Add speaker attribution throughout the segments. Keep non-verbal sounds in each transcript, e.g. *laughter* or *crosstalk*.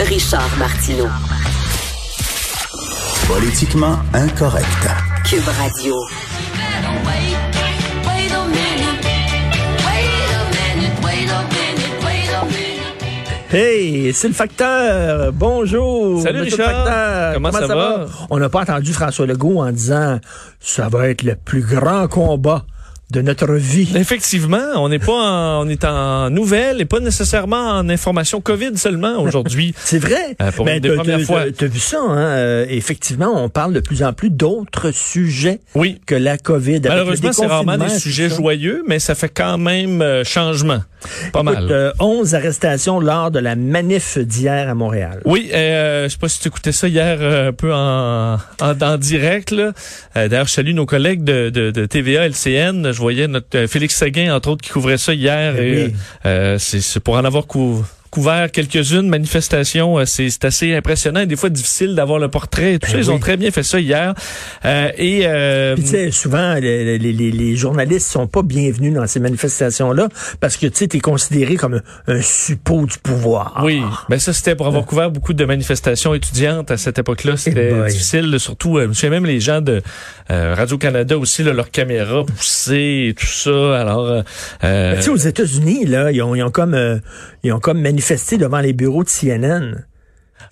Speaker 1: Richard Martineau.
Speaker 2: Politiquement incorrect.
Speaker 1: Cube Radio.
Speaker 3: Hey, c'est le facteur. Bonjour.
Speaker 4: Salut,
Speaker 3: Monsieur le
Speaker 4: Richard.
Speaker 3: facteur.
Speaker 4: Comment ça va?
Speaker 3: On n'a pas entendu François Legault en disant ça va être le plus grand combat de notre vie.
Speaker 4: Effectivement, on n'est pas en, on est en nouvelles et pas nécessairement en information Covid seulement aujourd'hui. *laughs*
Speaker 3: C'est vrai.
Speaker 4: Euh, pour une des premières fois.
Speaker 3: t'as- vu ça, hein? Euh, effectivement, on parle de plus en plus d'autres sujets
Speaker 4: Oui.
Speaker 3: que la COVID.
Speaker 4: Malheureusement, c'est rarement des sujets joyeux, mais ça fait quand même euh, changement. Pas
Speaker 3: Écoute,
Speaker 4: mal.
Speaker 3: euh, 11 arrestations lors de la manif d'hier à Montréal.
Speaker 4: Oui, euh, je sais pas si tu écoutais ça hier euh, un peu en, en, en direct. Euh, D'ailleurs, je salue nos collègues de, de, de TVA, LCN. Je voyais notre euh, Félix Seguin, entre autres, qui couvrait ça hier.
Speaker 3: Eh
Speaker 4: et,
Speaker 3: oui.
Speaker 4: euh, c'est pour en avoir cou- couvert quelques-unes manifestations. euh, C'est assez impressionnant et des fois difficile d'avoir le portrait. Tout
Speaker 3: Ben
Speaker 4: ça, ils
Speaker 3: oui.
Speaker 4: ont très bien fait ça hier. Euh, et euh,
Speaker 3: Puis tu sais, souvent, les, les, les, journalistes sont pas bienvenus dans ces manifestations-là parce que tu t'es considéré comme un, un suppôt du pouvoir.
Speaker 4: Oui, ben ça c'était pour avoir couvert beaucoup de manifestations étudiantes à cette époque-là. C'était
Speaker 3: Eh boy.
Speaker 4: difficile, surtout. Euh, je sais même les gens de euh, Radio Canada aussi, là, leurs caméras poussées et tout ça. Alors, euh,
Speaker 3: Ben, Tu sais, aux États-Unis, là, ils ont, ils ont comme, ils ont comme manifesté devant les bureaux de CNN.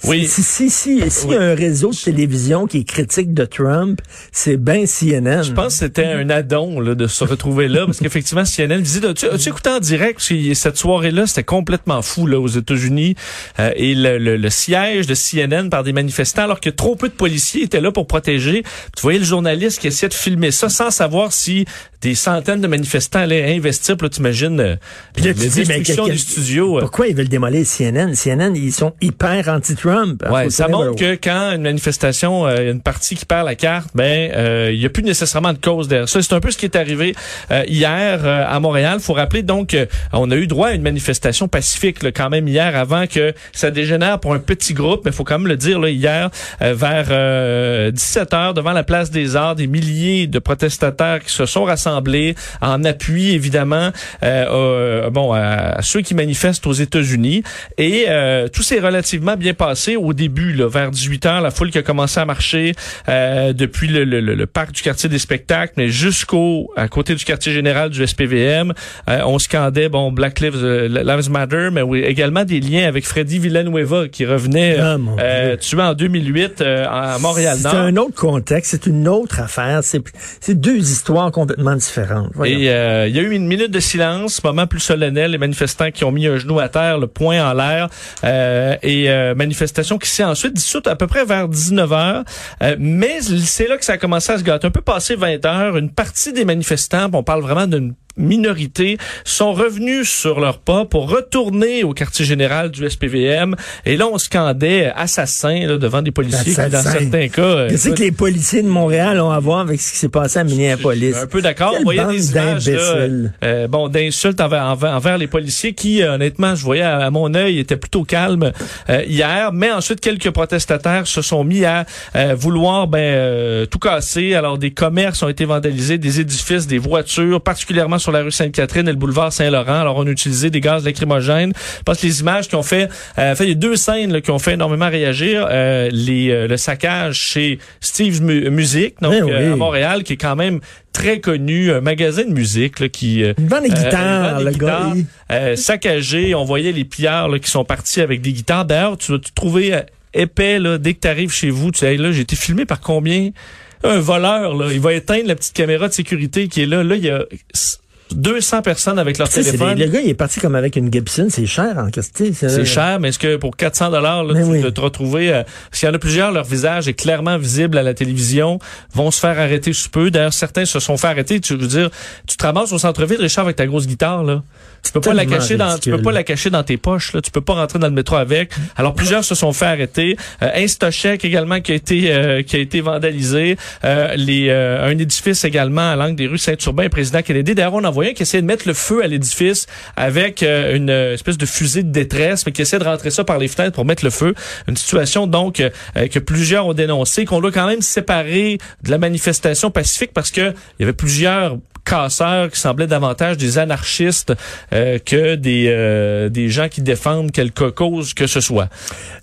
Speaker 4: Oui.
Speaker 3: Si, si, si, si,
Speaker 4: Oui.
Speaker 3: y a un réseau de télévision qui est critique de Trump, c'est ben CNN.
Speaker 4: je pense que c'était un addon là, de se retrouver là, parce qu'effectivement, CNN visite. As-tu as-tu écouté en direct? Parce que cette soirée-là, c'était complètement fou là aux États-Unis. Euh, et le, le- le siège de CNN par des manifestants, alors que trop peu de policiers étaient là pour protéger. Tu voyais le journaliste qui essayait de filmer ça sans savoir si des centaines de manifestants allaient investir. Puis là, t'imagines euh, les destructions du studio. euh,
Speaker 3: Pourquoi ils veulent démolir CNN? CNN, ils sont hyper
Speaker 4: Ouais, ça montre que quand une manifestation, euh, une partie qui perd la carte, ben euh, il y a plus nécessairement de cause derrière ça. C'est un peu ce qui est arrivé euh, hier euh, à Montréal. Faut rappeler donc on a eu droit à une manifestation pacifique là, quand même hier avant que ça dégénère pour un petit groupe, mais faut quand même le dire là hier euh, vers 17 heures devant la place des Arts, des milliers de protestataires qui se sont rassemblés en appui évidemment euh, euh, bon à, à ceux qui manifestent aux États-Unis et euh, tout s'est relativement bien passé au début là, vers 18 heures la foule qui a commencé à marcher euh, depuis le, le- le- parc du quartier des spectacles mais jusqu'au à côté du quartier général du SPVM Euh, on scandait bon Black Lives, euh, Lives Matter mais également des liens avec Freddy Villanueva qui revenait
Speaker 3: Ah,
Speaker 4: euh, tué en 2008 euh, à Montréal
Speaker 3: C'est un autre contexte, c'est une autre affaire. C'est c'est deux histoires complètement différentes. Voyons.
Speaker 4: Et euh, il y a eu une minute de silence, moment plus solennel, les manifestants qui ont mis un genou à terre, le poing en l'air, et manifestation qui s'est ensuite dissoute à peu près vers 19 heures. Euh, mais c'est là que ça a commencé à se gâter. Un peu passé 20 heures, une partie des manifestants, on parle vraiment d'une minorité sont revenus sur leurs pas pour retourner au quartier général du SPVM et là on scandait assassin là, devant des policiers qui dans certains cas euh,
Speaker 3: Qu'est-ce que les policiers de Montréal ont à voir avec ce qui s'est passé à Minneapolis?
Speaker 4: un peu d'accord. On voyait des images là, euh, bon, d'insultes envers, envers, envers les policiers qui, euh, honnêtement, je voyais à, à mon œil, étaient plutôt calmes euh, hier. Mais ensuite, quelques protestataires se sont mis à euh, vouloir ben, euh, tout casser. Alors, des commerces ont été vandalisés, des édifices, des voitures, particulièrement sur la rue Sainte-Catherine et le boulevard Saint-Laurent. Alors, on a utilisé des gaz lacrymogènes. Pense que les images qui ont fait... Euh, fait, il y a deux scènes là, qui ont fait énormément réagir. Euh, les, euh, le saccage chez Steve Mu- Music, donc
Speaker 3: Eh oui.
Speaker 4: euh, à Montréal, qui est quand même très connu, un magasin de musique là, qui... euh,
Speaker 3: Il vend des
Speaker 4: euh,
Speaker 3: guitares, le gars.
Speaker 4: guitares, euh, saccagé. On voyait les pillards là, qui sont partis avec des guitares. D'ailleurs, tu vas te trouver épais là, dès que tu arrives chez vous. Tu sais, hey, là, j'ai été filmé par combien? Un voleur, là, il va éteindre la petite caméra de sécurité qui est là. Là, il y a 200 personnes avec leur téléphone.
Speaker 3: des- le gars, il est parti comme avec une Gibson, c'est cher en question.
Speaker 4: C'est cher, mais est-ce que pour 400 dollars,
Speaker 3: Mais
Speaker 4: tu
Speaker 3: oui.
Speaker 4: vas te retrouver, euh, s'il y en a plusieurs, leur visage est clairement visible à la télévision, vont se faire arrêter sous peu. D'ailleurs, certains se sont fait arrêter. Tu veux dire, tu te ramasses au centre-ville, Richard, avec ta grosse guitare, là. Tu peux pas la cacher dans, tu peux pas la cacher dans tes poches. Là. Tu peux pas rentrer dans le métro avec. Alors plusieurs se sont fait arrêter. Euh, Instochek également qui a été euh, qui a été vandalisé. Euh, les euh, un édifice également à l'angle des rues Saint-Urbain Président Kennedy. D'ailleurs, on un qui de mettre le feu à l'édifice avec euh, une espèce de fusée de détresse, mais qui essaie de rentrer ça par les fenêtres pour mettre le feu. Une situation donc euh, que plusieurs ont dénoncé, qu'on doit quand même séparer de la manifestation pacifique parce que il y avait plusieurs casseurs qui semblaient davantage des anarchistes euh, que des euh, des gens qui défendent quelque cause que ce soit.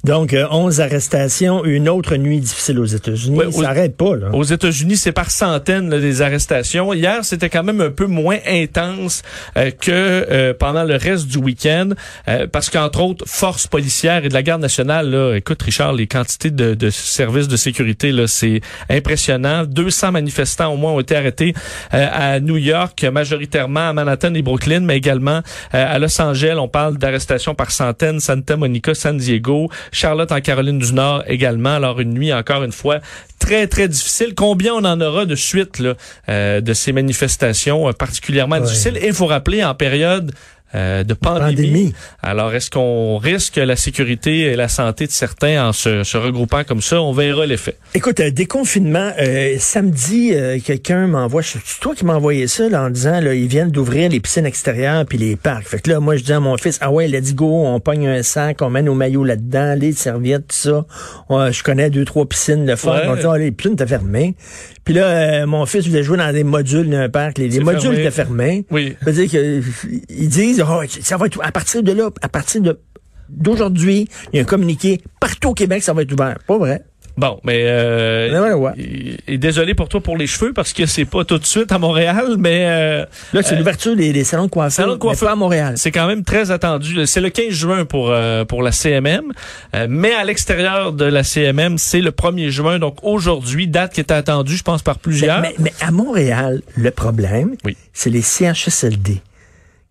Speaker 3: Donc, euh, 11 arrestations, une autre nuit difficile aux États-Unis.
Speaker 4: Ouais,
Speaker 3: ça n'arrête pas, là.
Speaker 4: Aux États-Unis, c'est par centaines là, des arrestations. Hier, c'était quand même un peu moins intense euh, que euh, pendant le reste du week-end, euh, parce qu'entre autres, forces policières et de la garde nationale, là, écoute Richard, les quantités de, de services de sécurité, là, c'est impressionnant. 200 manifestants au moins ont été arrêtés euh, à New York, majoritairement à Manhattan et Brooklyn, mais également euh, à Los Angeles. On parle d'arrestations par centaines, Santa Monica, San Diego, Charlotte en Caroline du Nord également. Alors une nuit encore une fois très très difficile. Combien on en aura de suite là, euh, de ces manifestations euh, particulièrement
Speaker 3: Ouais.
Speaker 4: difficiles? Et il faut rappeler en période euh, de pandémie.
Speaker 3: Pandémie.
Speaker 4: Alors, est-ce qu'on risque la sécurité et la santé de certains en se, se regroupant comme ça? On verra l'effet.
Speaker 3: Écoute, euh, déconfinement, euh, samedi, euh, quelqu'un m'envoie, c'est toi qui m'as envoyé ça là, en disant, là, ils viennent d'ouvrir les piscines extérieures puis les parcs. Fait que là, moi, je dis à mon fils, ah ouais, let's go, on pogne un sac, on met nos maillots là-dedans, les serviettes, tout ça. Je connais deux, trois piscines de fun.
Speaker 4: Ouais.
Speaker 3: On dit, ah, les piscines étaient fermées. Puis là, euh, mon fils voulait jouer dans des modules d'un parc. Les, modules étaient fermés.
Speaker 4: Oui.
Speaker 3: Ça veut dire que, ils disent, Ah, ça va être, à partir de là, à partir de, d'aujourd'hui, il y a un communiqué, partout au Québec, ça va être ouvert. Pas vrai?
Speaker 4: Bon, mais euh,
Speaker 3: Ouais, ouais, ouais.
Speaker 4: et- et désolé pour toi pour les cheveux parce que c'est pas tout de suite à Montréal, mais euh,
Speaker 3: Là, c'est l'ouverture des, des salons de coiffure.
Speaker 4: Salons de coiffure.
Speaker 3: à Montréal.
Speaker 4: c'est quand même très attendu. C'est le 15 juin pour euh, pour la CMM, euh, mais à l'extérieur de la CMM, c'est le 1er juin. Donc aujourd'hui, date qui était attendue, je pense par plusieurs.
Speaker 3: Mais, mais à Montréal, le problème,
Speaker 4: Oui.
Speaker 3: c'est les CHSLD.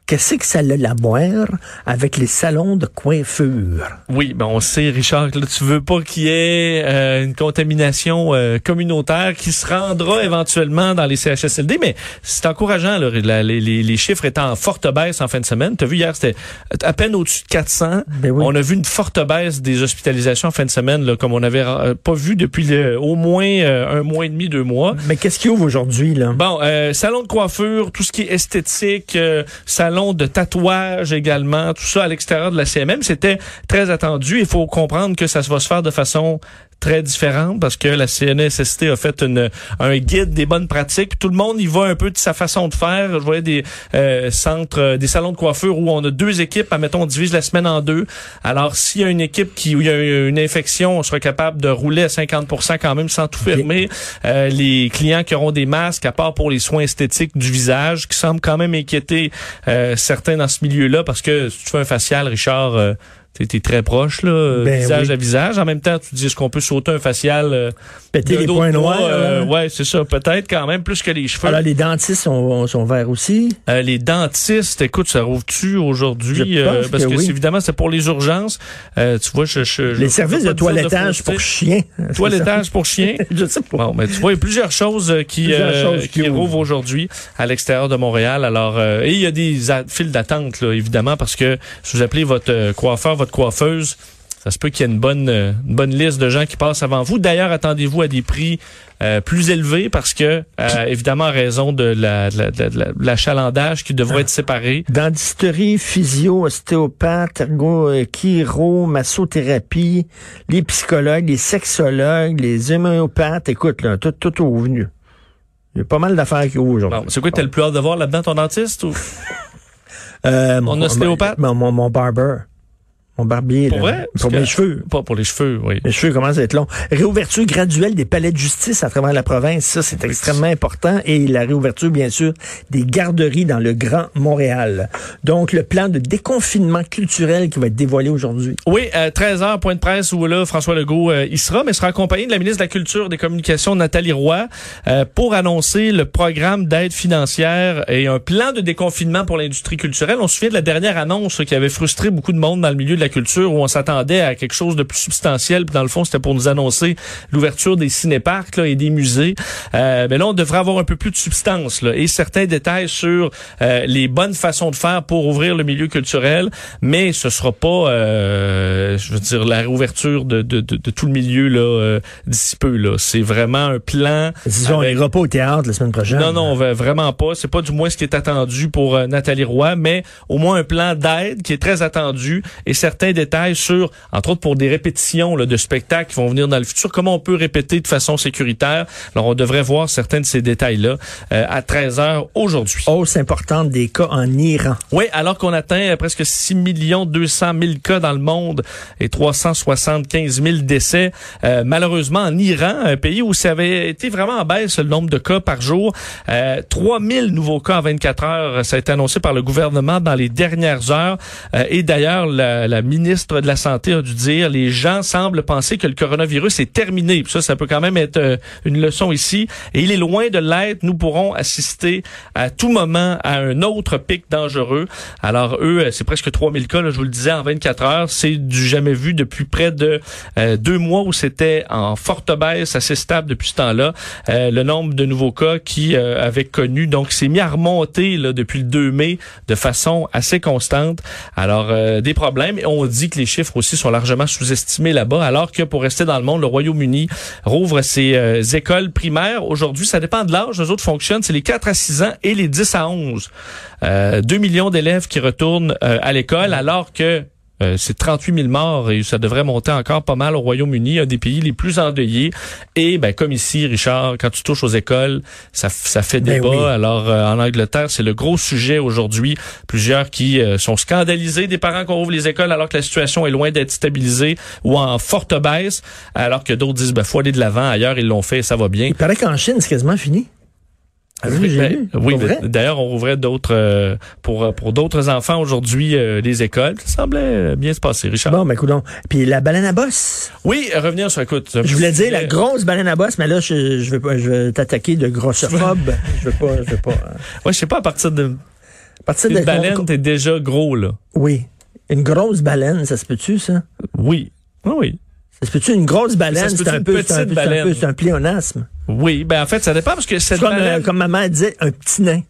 Speaker 3: Qu'est-ce que ça a à boire avec les salons de coiffure?
Speaker 4: Oui, ben on sait, Richard, que là, tu veux pas qu'il y ait euh, une contamination euh, communautaire qui se rendra éventuellement dans les CHSLD, mais c'est encourageant. là, la- les, les- chiffres étaient en forte baisse en fin de semaine. Tu as vu hier, c'était à peine au-dessus de 400.
Speaker 3: Ben oui.
Speaker 4: On a vu une forte baisse des hospitalisations en fin de semaine, là, comme on n'avait euh, pas vu depuis le- au moins euh, un mois et demi, deux mois.
Speaker 3: Mais qu'est-ce qui ouvre aujourd'hui, là?
Speaker 4: Bon, euh, salon de coiffure, tout ce qui est esthétique, euh, de tatouage également, tout ça à l'extérieur de la CMM, c'était très attendu. Il faut comprendre que ça va se faire de façon très différente parce que la CNSST a fait une, un guide des bonnes pratiques. Tout le monde y va un peu de sa façon de faire. Je voyais des euh, centres, euh, des salons de coiffure où on a deux équipes. Admettons, on divise la semaine en deux. Alors, s'il y a une équipe qui où il y a une infection, on sera capable de rouler à 50% quand même sans tout fermer. Euh, les clients qui auront des masques, à part pour les soins esthétiques du visage, qui semblent quand même inquiéter euh, certains dans ce milieu-là parce que si tu fais un facial, Richard, euh, t'es très proche, là,
Speaker 3: Ben
Speaker 4: visage
Speaker 3: oui.
Speaker 4: à visage. En même temps, tu dis, est-ce qu'on peut sauter un facial euh,
Speaker 3: Péter les points noirs.
Speaker 4: Euh,
Speaker 3: là?
Speaker 4: ouais, c'est ça. Peut-être quand même plus que les cheveux.
Speaker 3: Alors, les dentistes sont, sont verts aussi?
Speaker 4: Euh, les dentistes, écoute, ça rouvre-tu aujourd'hui?
Speaker 3: Pense
Speaker 4: parce
Speaker 3: que
Speaker 4: que,
Speaker 3: oui.
Speaker 4: c'est- évidemment, c'est pour les urgences. Euh, tu vois, je, je, je-
Speaker 3: Les
Speaker 4: je
Speaker 3: services de *laughs* toilettage pour chiens.
Speaker 4: Toilettage pour chiens?
Speaker 3: Je sais pas.
Speaker 4: Bon, mais tu vois, il y a plusieurs choses euh, qui,
Speaker 3: Plusieurs
Speaker 4: euh,
Speaker 3: choses qui
Speaker 4: qui
Speaker 3: ouvrent.
Speaker 4: aujourd'hui à l'extérieur de Montréal. Alors, euh, et il y a des files d'attente, là, évidemment, parce que si vous appelez votre euh, coiffeur, votre coiffeuse, ça se peut qu'il y ait une bonne, euh, une bonne liste de gens qui passent avant vous. D'ailleurs, attendez-vous à des prix euh, plus élevés parce que, euh, évidemment, en raison de la- de la- de l'achalandage qui devrait être séparé.
Speaker 3: Dentisterie, physio, ostéopathe, ergo, chiro, massothérapie, les psychologues, les sexologues, les homéopathes. Écoute, là, tout, tout au venu. Il y a pas mal d'affaires qui ouvrent aujourd'hui.
Speaker 4: C'est quoi, t'as le plus hâte de voir là-dedans, ton dentiste? Ou? *laughs*
Speaker 3: Euh,
Speaker 4: Mon ostéopathe?
Speaker 3: Mon, mon, mon barber. Mon barbier.
Speaker 4: Pour
Speaker 3: là.
Speaker 4: vrai?
Speaker 3: Pour
Speaker 4: que-
Speaker 3: mes cheveux.
Speaker 4: Pas pour les cheveux, oui.
Speaker 3: Les cheveux commencent à être longs. Réouverture graduelle des palais de justice à travers la province, ça c'est extrêmement important. Et la réouverture, bien sûr, des garderies dans le Grand Montréal. Donc le plan de déconfinement culturel qui va être dévoilé aujourd'hui.
Speaker 4: Oui, à 13h, point de presse où là, François Legault euh, y sera, mais sera accompagné de la ministre de la Culture et des Communications, Nathalie Roy, euh, pour annoncer le programme d'aide financière et un plan de déconfinement pour l'industrie culturelle. On se souvient de la dernière annonce qui avait frustré beaucoup de monde dans le milieu de la la culture où on s'attendait à quelque chose de plus substantiel. Puis dans le fond, c'était pour nous annoncer l'ouverture des cinéparcs là, et des musées. Euh, mais là, on devrait avoir un peu plus de substance là, et certains détails sur euh, les bonnes façons de faire pour ouvrir le milieu culturel. Mais ce sera pas, euh, je veux dire, la réouverture de, de, de, de tout le milieu là euh, d'ici peu. Là, c'est vraiment un plan.
Speaker 3: Disons, on
Speaker 4: avec-
Speaker 3: n'ira pas au théâtre la semaine prochaine.
Speaker 4: non, non, vraiment pas. C'est pas du moins ce qui est attendu pour euh, Nathalie Roy, mais au moins un plan d'aide qui est très attendu et certains détails sur, entre autres pour des répétitions là, de spectacles qui vont venir dans le futur, comment on peut répéter de façon sécuritaire? Alors, on devrait voir certains de ces détails-là euh, à 13 heures aujourd'hui.
Speaker 3: Hausse importante des cas en Iran.
Speaker 4: Oui, alors qu'on atteint euh, presque 6 200 000 cas dans le monde et 375 000 décès. Euh, malheureusement, en Iran, un pays où ça avait été vraiment en baisse le nombre de cas par jour, euh, 3 000 nouveaux cas en 24 heures, ça a été annoncé par le gouvernement dans les dernières heures. Euh, et d'ailleurs, la, la ministre de la Santé a dû dire, les gens semblent penser que le coronavirus est terminé. Ça, ça peut quand même être euh, une leçon ici. Et il est loin de l'être. Nous pourrons assister à tout moment à un autre pic dangereux. Alors eux, euh, c'est presque 3000 cas, là, je vous le disais, en 24 heures. C'est du jamais vu depuis près de euh, deux mois où c'était en forte baisse, assez stable depuis ce temps-là. Le nombre de nouveaux cas qui avaient connu, donc s'est mis à remonter là, depuis le 2 mai de façon assez constante. Alors des problèmes. Dit que les chiffres aussi sont largement sous-estimés là-bas, alors que pour rester dans le monde, le Royaume-Uni rouvre ses euh, écoles primaires. Aujourd'hui, ça dépend de l'âge. Les autres fonctionnent. C'est les 4 à 6 ans et les 10 à 11. Euh, 2 millions d'élèves qui retournent euh, à l'école, alors que euh, c'est 38 000 morts et ça devrait monter encore pas mal au Royaume-Uni, un des pays les plus endeuillés. Et ben comme ici, Richard, quand tu touches aux écoles, ça, ça fait
Speaker 3: Ben
Speaker 4: débat.
Speaker 3: oui.
Speaker 4: Alors euh, en Angleterre, c'est le gros sujet aujourd'hui. Plusieurs qui euh, sont scandalisés des parents qu'on ouvre les écoles alors que la situation est loin d'être stabilisée ou en forte baisse, alors que d'autres disent ben faut aller de l'avant. Ailleurs ils l'ont fait, et ça va bien.
Speaker 3: Il paraît qu'en Chine, c'est quasiment fini. Ah oui, j'ai
Speaker 4: Ben, oui, d'ailleurs, on rouvrait d'autres euh, pour pour d'autres enfants aujourd'hui euh, les écoles. Ça semblait euh, bien se passer, Richard.
Speaker 3: Bon, ben, coudonc. Puis la baleine à bosse.
Speaker 4: Oui, euh, revenir sur écoute.
Speaker 3: Je voulais dire la grosse baleine à bosse, mais là, je, je pas, je vais t'attaquer de grossophobe. *laughs* je vais pas, je vais pas. euh,
Speaker 4: Ouais, je sais pas à partir de
Speaker 3: À partir
Speaker 4: une
Speaker 3: de
Speaker 4: baleine, t'es déjà gros là.
Speaker 3: Oui. Une grosse baleine, ça se peut-tu, ça?
Speaker 4: Oui. Oui, oui.
Speaker 3: Ça se peut-tu une grosse baleine? C'est un peu, un un
Speaker 4: baleine?
Speaker 3: peu, c'est un pléonasme.
Speaker 4: Oui, ben en fait, ça dépend parce que cette
Speaker 3: C'est comme, euh,
Speaker 4: baleine,
Speaker 3: comme ma mère disait, un petit nain.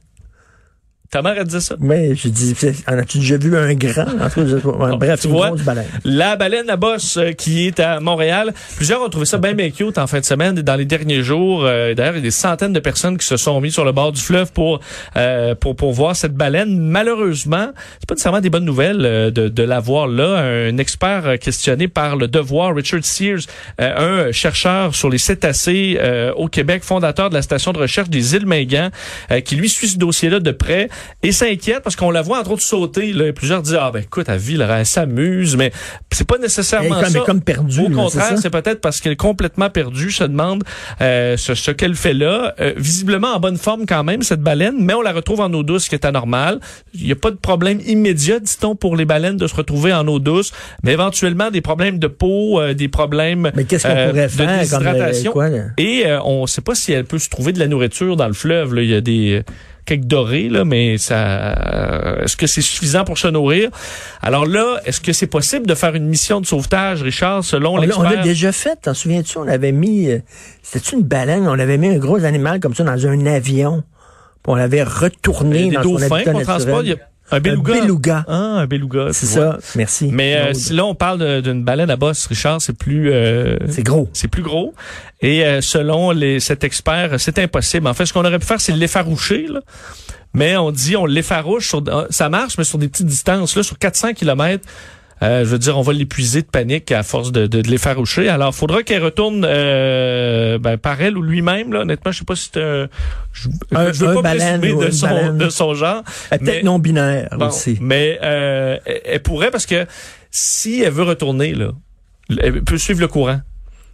Speaker 4: Ta mère a dit ça?
Speaker 3: Je dis, c'est- en as-tu déjà vu un grand? En tout cas. Bref,
Speaker 4: tu
Speaker 3: une
Speaker 4: vois,
Speaker 3: grosse baleine.
Speaker 4: La baleine à bosse euh, qui est à Montréal. Plusieurs ont trouvé ça bien bien cute en fin de semaine et dans les derniers jours. Euh, D'ailleurs, il y a des centaines de personnes qui se sont mis sur le bord du fleuve pour euh, pour pour voir cette baleine. Malheureusement, c'est pas nécessairement des bonnes nouvelles euh, de, de la voir là. Un expert questionné par le Devoir, Richard Sears, un chercheur sur les cétacés au Québec, fondateur de la station de recherche des îles Mingan, qui lui suit ce dossier-là de près et s'inquiète parce qu'on la voit entre autres sauter. Là, Et plusieurs disent ah ben écoute, elle vit, là, elle s'amuse, mais c'est pas
Speaker 3: Elle
Speaker 4: nécessairement
Speaker 3: est comme,
Speaker 4: ça.
Speaker 3: elle est comme perdue.
Speaker 4: Au contraire,
Speaker 3: c'est
Speaker 4: peut-être parce qu'elle est complètement perdue. Je se demande euh, ce, ce qu'elle fait là. Euh, visiblement en bonne forme quand même, cette baleine, mais on la retrouve en eau douce, ce qui est anormal. Il n'y a pas de problème immédiat, dit-on, pour les baleines de se retrouver en eau douce, mais éventuellement des problèmes de peau, euh, des problèmes
Speaker 3: Mais qu'est-ce qu'on
Speaker 4: euh,
Speaker 3: pourrait
Speaker 4: de
Speaker 3: faire comme euh,
Speaker 4: déshydratation.
Speaker 3: quoi, là?
Speaker 4: Et euh, on ne sait pas si elle peut se trouver de la nourriture dans le fleuve. Là. Il y a des quelques dorés, là, mais ça, euh, est-ce que c'est suffisant pour se nourrir? Alors là, est-ce que c'est possible de faire une mission de sauvetage, Richard, selon
Speaker 3: On l'a- on l'a
Speaker 4: l'expert?
Speaker 3: déjà fait, t'en souviens-tu? On avait mis, euh, c'était une baleine, on avait mis un gros animal comme ça dans un avion. Puis on l'avait retourné
Speaker 4: des
Speaker 3: dans son
Speaker 4: dauphins
Speaker 3: habitat
Speaker 4: transporte. Un beluga.
Speaker 3: Un beluga.
Speaker 4: Ah, un beluga.
Speaker 3: C'est ça, merci.
Speaker 4: Mais euh, si là, on parle d'une baleine à bosse, Richard, c'est plus... euh,
Speaker 3: c'est gros.
Speaker 4: c'est plus gros. Et euh, selon les, cet expert, c'est impossible. En fait, ce qu'on aurait pu faire, c'est l'effaroucher. Là. Mais on dit, on l'effarouche. Sur, ça marche, mais sur des petites distances. Là, sur 400 kilomètres, euh, je veux dire, on va l'épuiser de panique à force de, de, de l'effaroucher. Alors, faudra qu'elle retourne euh, ben, par elle ou lui-même. Là. Honnêtement, je sais pas si c'est un... Je,
Speaker 3: Un-
Speaker 4: je veux
Speaker 3: un
Speaker 4: pas présumer de son, de son genre.
Speaker 3: Elle est
Speaker 4: Mais-
Speaker 3: Peut-être non binaire
Speaker 4: Bon,
Speaker 3: aussi.
Speaker 4: Mais euh, elle, elle pourrait parce que si elle veut retourner, là, elle peut suivre le courant.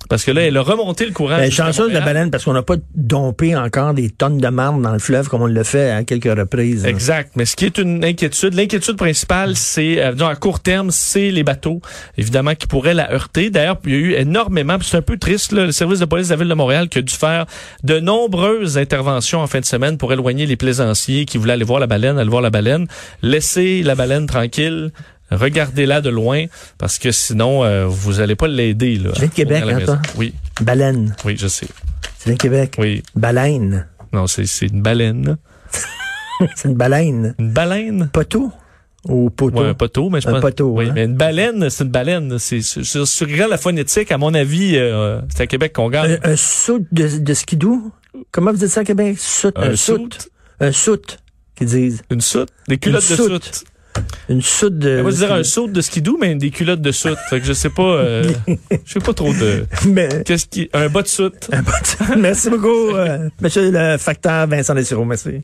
Speaker 4: Parce que là, elle a remonté le courant.
Speaker 3: Ben, chanceuse la
Speaker 4: Montréal.
Speaker 3: baleine parce qu'on n'a pas dompé encore des tonnes de marbre dans le fleuve comme on le fait à quelques reprises.
Speaker 4: Exact. Mais ce qui est une inquiétude, l'inquiétude principale, c'est, euh, disons, à court terme, c'est les bateaux, évidemment, qui pourraient la heurter. D'ailleurs, il y a eu énormément, puis c'est un peu triste, là, le service de police de la ville de Montréal qui a dû faire de nombreuses interventions en fin de semaine pour éloigner les plaisanciers qui voulaient aller voir la baleine, aller voir la balaine, laisser la baleine tranquille. Regardez-la de loin parce que sinon, euh, vous allez pas l'aider. là,
Speaker 3: Tu viens de Québec, hein.
Speaker 4: Oui,
Speaker 3: Baleine.
Speaker 4: oui, je sais.
Speaker 3: Tu viens de Québec?
Speaker 4: Oui.
Speaker 3: Baleine.
Speaker 4: Non, c'est c'est une baleine. *laughs*
Speaker 3: C'est une baleine.
Speaker 4: Une baleine?
Speaker 3: Poteau? Ou poteau?
Speaker 4: Ouais, un poteau, mais je
Speaker 3: Un
Speaker 4: pense.
Speaker 3: poteau,
Speaker 4: Oui,
Speaker 3: hein?
Speaker 4: mais une baleine, c'est une baleine. C'est sur, la phonétique, à mon avis, euh, c'est à Québec qu'on gagne.
Speaker 3: Un, un soute de, de skidoo? Comment vous dites ça à Québec? Soute. Un, soute.
Speaker 4: soute,
Speaker 3: Un soute, qu'ils disent.
Speaker 4: une soute, des culottes de
Speaker 3: soute.
Speaker 4: soute.
Speaker 3: Une soute de...
Speaker 4: On va dire un saut de skidoo, mais des culottes de soute. Fait que je sais pas, euh, *laughs* je sais pas trop de.
Speaker 3: Mais,
Speaker 4: Qu'est-ce qui, un bas de soute.
Speaker 3: Merci beaucoup, euh, monsieur le facteur Vincent Dessureau. Merci.